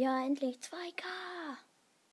Ja, endlich 2K.